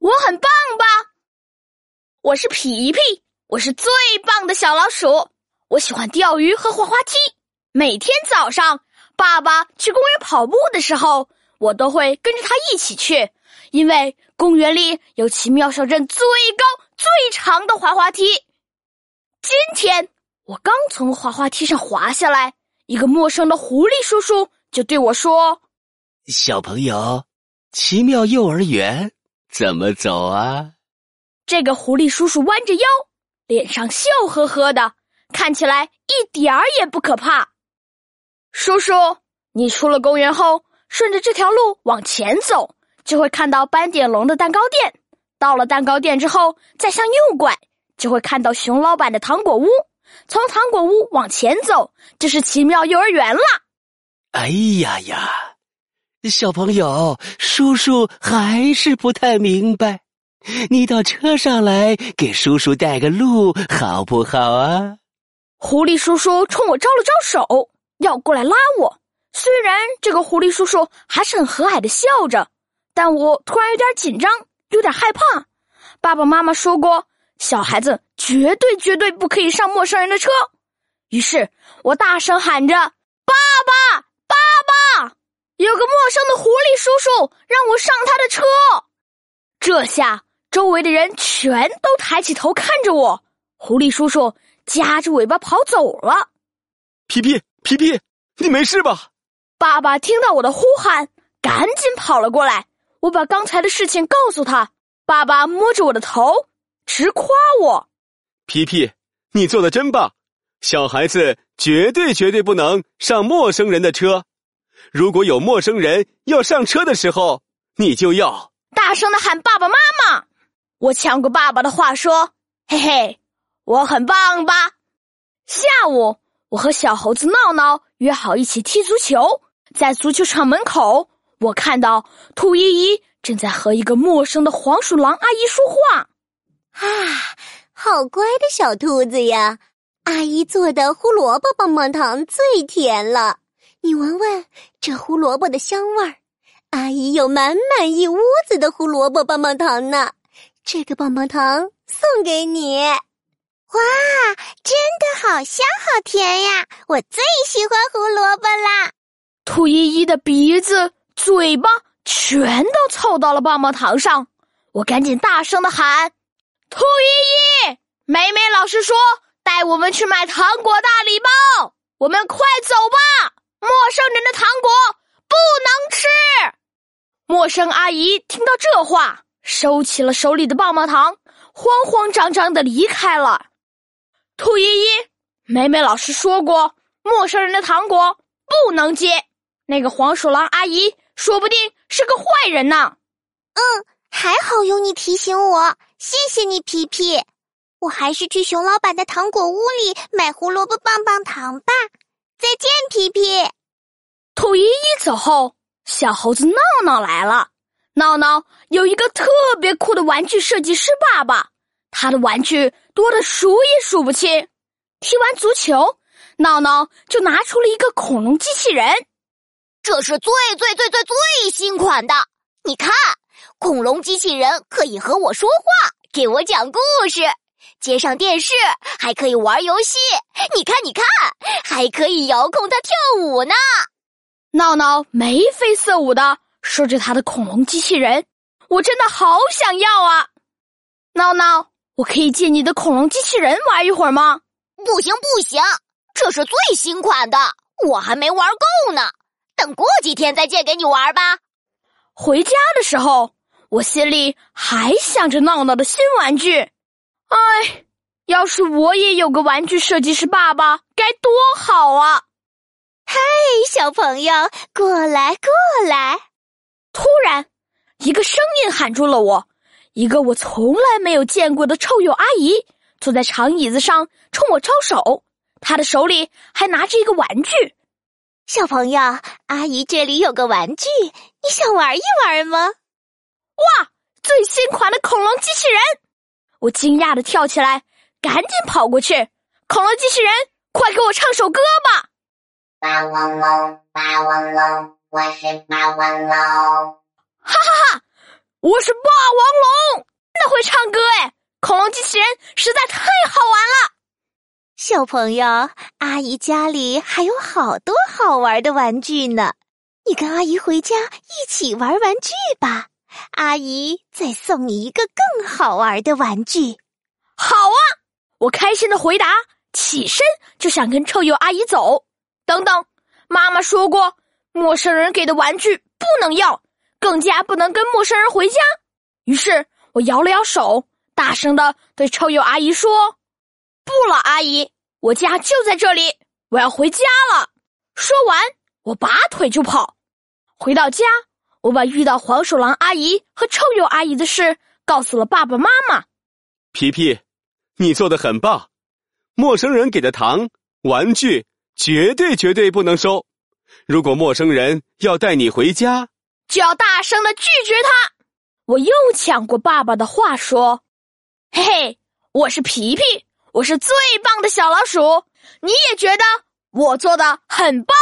我很棒吧？我是皮皮，我是最棒的小老鼠。我喜欢钓鱼和滑滑梯。每天早上，爸爸去公园跑步的时候，我都会跟着他一起去，因为公园里有奇妙小镇最高最长的滑滑梯。今天我刚从滑滑梯上滑下来，一个陌生的狐狸叔叔就对我说：“小朋友，奇妙幼儿园。”怎么走啊？这个狐狸叔叔弯着腰，脸上笑呵呵的，看起来一点儿也不可怕。叔叔，你出了公园后，顺着这条路往前走，就会看到斑点龙的蛋糕店。到了蛋糕店之后，再向右拐，就会看到熊老板的糖果屋。从糖果屋往前走，就是奇妙幼儿园了。哎呀呀！小朋友，叔叔还是不太明白，你到车上来给叔叔带个路，好不好啊？狐狸叔叔冲我招了招手，要过来拉我。虽然这个狐狸叔叔还是很和蔼的笑着，但我突然有点紧张，有点害怕。爸爸妈妈说过，小孩子绝对绝对不可以上陌生人的车。于是我大声喊着：“！”有个陌生的狐狸叔叔让我上他的车，这下周围的人全都抬起头看着我。狐狸叔叔夹着尾巴跑走了。皮皮，皮皮，你没事吧？爸爸听到我的呼喊，赶紧跑了过来。我把刚才的事情告诉他，爸爸摸着我的头，直夸我：“皮皮，你做的真棒！小孩子绝对绝对不能上陌生人的车。”如果有陌生人要上车的时候，你就要大声的喊爸爸妈妈。我抢过爸爸的话说：“嘿嘿，我很棒吧？”下午，我和小猴子闹闹约好一起踢足球。在足球场门口，我看到兔依依正在和一个陌生的黄鼠狼阿姨说话。啊，好乖的小兔子呀！阿姨做的胡萝卜棒棒糖最甜了。你闻闻这胡萝卜的香味儿，阿姨有满满一屋子的胡萝卜棒棒糖呢。这个棒棒糖送给你。哇，真的好香好甜呀！我最喜欢胡萝卜啦。兔依依的鼻子、嘴巴全都凑到了棒棒糖上，我赶紧大声的喊：“兔依依，美美老师说带我们去买糖果大礼包，我们快走吧。”陌生人的糖果不能吃。陌生阿姨听到这话，收起了手里的棒棒糖，慌慌张张的离开了。兔依依，美美老师说过，陌生人的糖果不能接。那个黄鼠狼阿姨说不定是个坏人呢。嗯，还好有你提醒我，谢谢你，皮皮。我还是去熊老板的糖果屋里买胡萝卜棒棒糖吧。再见，皮皮。兔依依走后，小猴子闹闹来了。闹闹有一个特别酷的玩具设计师爸爸，他的玩具多的数也数不清。踢完足球，闹闹就拿出了一个恐龙机器人，这是最最最最最新款的。你看，恐龙机器人可以和我说话，给我讲故事。接上电视还可以玩游戏，你看，你看，还可以遥控它跳舞呢。闹闹眉飞色舞的说着他的恐龙机器人，我真的好想要啊！闹闹，我可以借你的恐龙机器人玩一会儿吗？不行不行，这是最新款的，我还没玩够呢。等过几天再借给你玩吧。回家的时候，我心里还想着闹闹的新玩具。哎，要是我也有个玩具设计师爸爸，该多好啊！嗨，小朋友，过来过来！突然，一个声音喊住了我。一个我从来没有见过的臭鼬阿姨坐在长椅子上，冲我招手。她的手里还拿着一个玩具。小朋友，阿姨这里有个玩具，你想玩一玩吗？哇，最新款的恐龙机器人！我惊讶的跳起来，赶紧跑过去。恐龙机器人，快给我唱首歌吧！霸王龙，霸王龙，我是霸王龙。哈哈哈！我是霸王龙，真的会唱歌哎！恐龙机器人实在太好玩了。小朋友，阿姨家里还有好多好玩的玩具呢，你跟阿姨回家一起玩玩具吧。阿姨再送你一个更好玩的玩具。好啊！我开心的回答，起身就想跟臭鼬阿姨走。等等，妈妈说过，陌生人给的玩具不能要，更加不能跟陌生人回家。于是我摇了摇手，大声的对臭鼬阿姨说：“不了，阿姨，我家就在这里，我要回家了。”说完，我拔腿就跑。回到家，我把遇到黄鼠狼阿姨和臭鼬阿姨的事告诉了爸爸妈妈。皮皮，你做的很棒，陌生人给的糖、玩具。绝对绝对不能收！如果陌生人要带你回家，就要大声的拒绝他。我又抢过爸爸的话说：“嘿嘿，我是皮皮，我是最棒的小老鼠，你也觉得我做的很棒